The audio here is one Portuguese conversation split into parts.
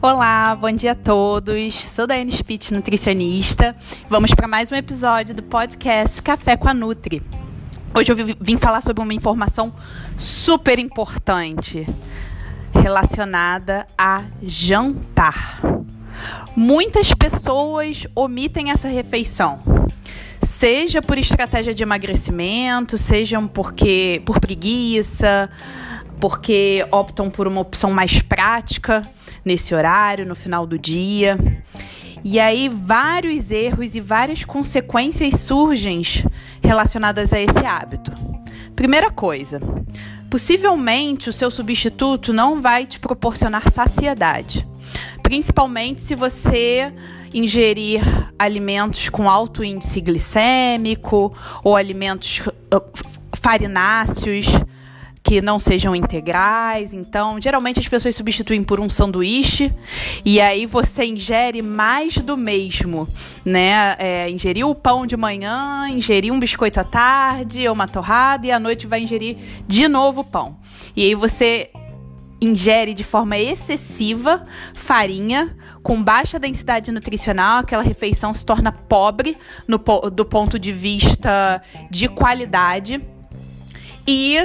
Olá, bom dia a todos. Sou Daiane Spitz, nutricionista. Vamos para mais um episódio do podcast Café com a Nutri. Hoje eu vim falar sobre uma informação super importante relacionada a jantar. Muitas pessoas omitem essa refeição. Seja por estratégia de emagrecimento, sejam porque por preguiça, porque optam por uma opção mais prática nesse horário, no final do dia. E aí vários erros e várias consequências surgem relacionadas a esse hábito. Primeira coisa, possivelmente o seu substituto não vai te proporcionar saciedade, principalmente se você ingerir alimentos com alto índice glicêmico ou alimentos uh, farináceos que não sejam integrais. Então, geralmente as pessoas substituem por um sanduíche e aí você ingere mais do mesmo, né? É, ingeriu o pão de manhã, ingeriu um biscoito à tarde uma torrada e à noite vai ingerir de novo o pão. E aí você ingere de forma excessiva farinha com baixa densidade nutricional, aquela refeição se torna pobre no, do ponto de vista de qualidade. E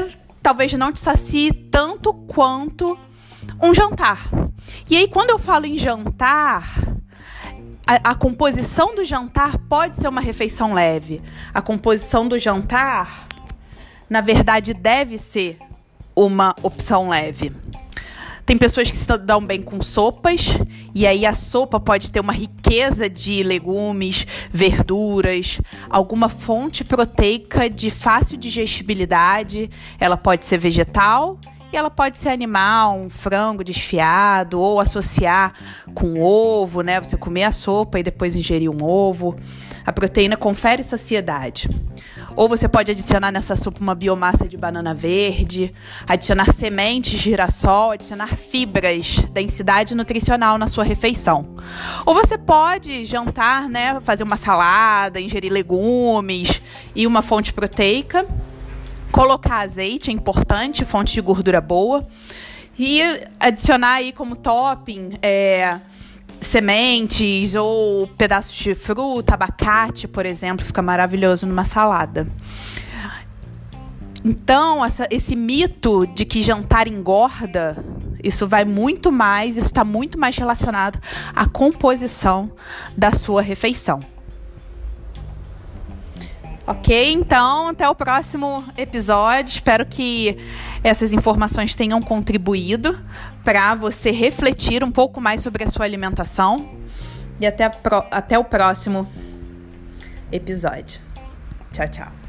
talvez não te sacie tanto quanto um jantar. E aí, quando eu falo em jantar, a, a, composição do jantar pode ser uma refeição leve. A composição do jantar, na verdade, deve ser uma opção leve. Tem pessoas que se dão bem com sopas, e aí a sopa pode ter uma riqueza de legumes, verduras, alguma fonte proteica de fácil digestibilidade. Ela pode ser vegetal e ela pode ser animal, um frango desfiado, ou associar com ovo, né? Você comer a sopa e depois ingerir um ovo. A proteína confere saciedade. Ou você pode adicionar nessa sopa uma biomassa de banana verde, adicionar sementes de girassol, adicionar fibras, densidade nutricional na sua refeição. Ou você pode jantar, né, fazer uma salada, ingerir legumes e uma fonte proteica. Colocar azeite é importante, fonte de gordura boa. E adicionar aí como topping é, sementes ou pedaços de fruta, abacate, por exemplo, fica maravilhoso numa salada. Então, essa, esse mito de que jantar engorda, isso vai muito mais, isso está muito mais relacionado à composição da sua refeição. Ok? Então, até o próximo episódio. Espero que essas informações tenham contribuído para você refletir um pouco mais sobre a sua alimentação. E até, até o próximo episódio. Tchau, tchau.